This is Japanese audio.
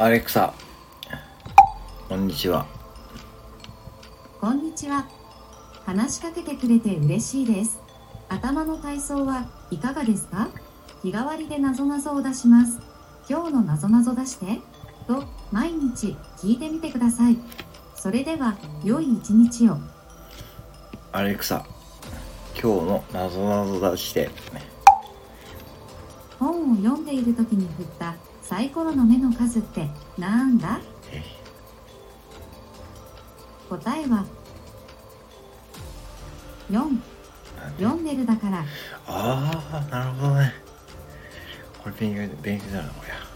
アレクサこんにちはこんにちは。話しかけてくれて嬉しいです。頭の体操はいかがですか？日替わりでなぞなぞを出します。今日のなぞなぞ出して。と、毎日聞いてみてください。それでは、良い一日を。アレクサ今日のなぞなぞ出して読んでいる時に振ったサイコロの目の数ってなんだ？え答えは4。読んでるだから。ああなるほどねこれ勉強勉強だなこりゃ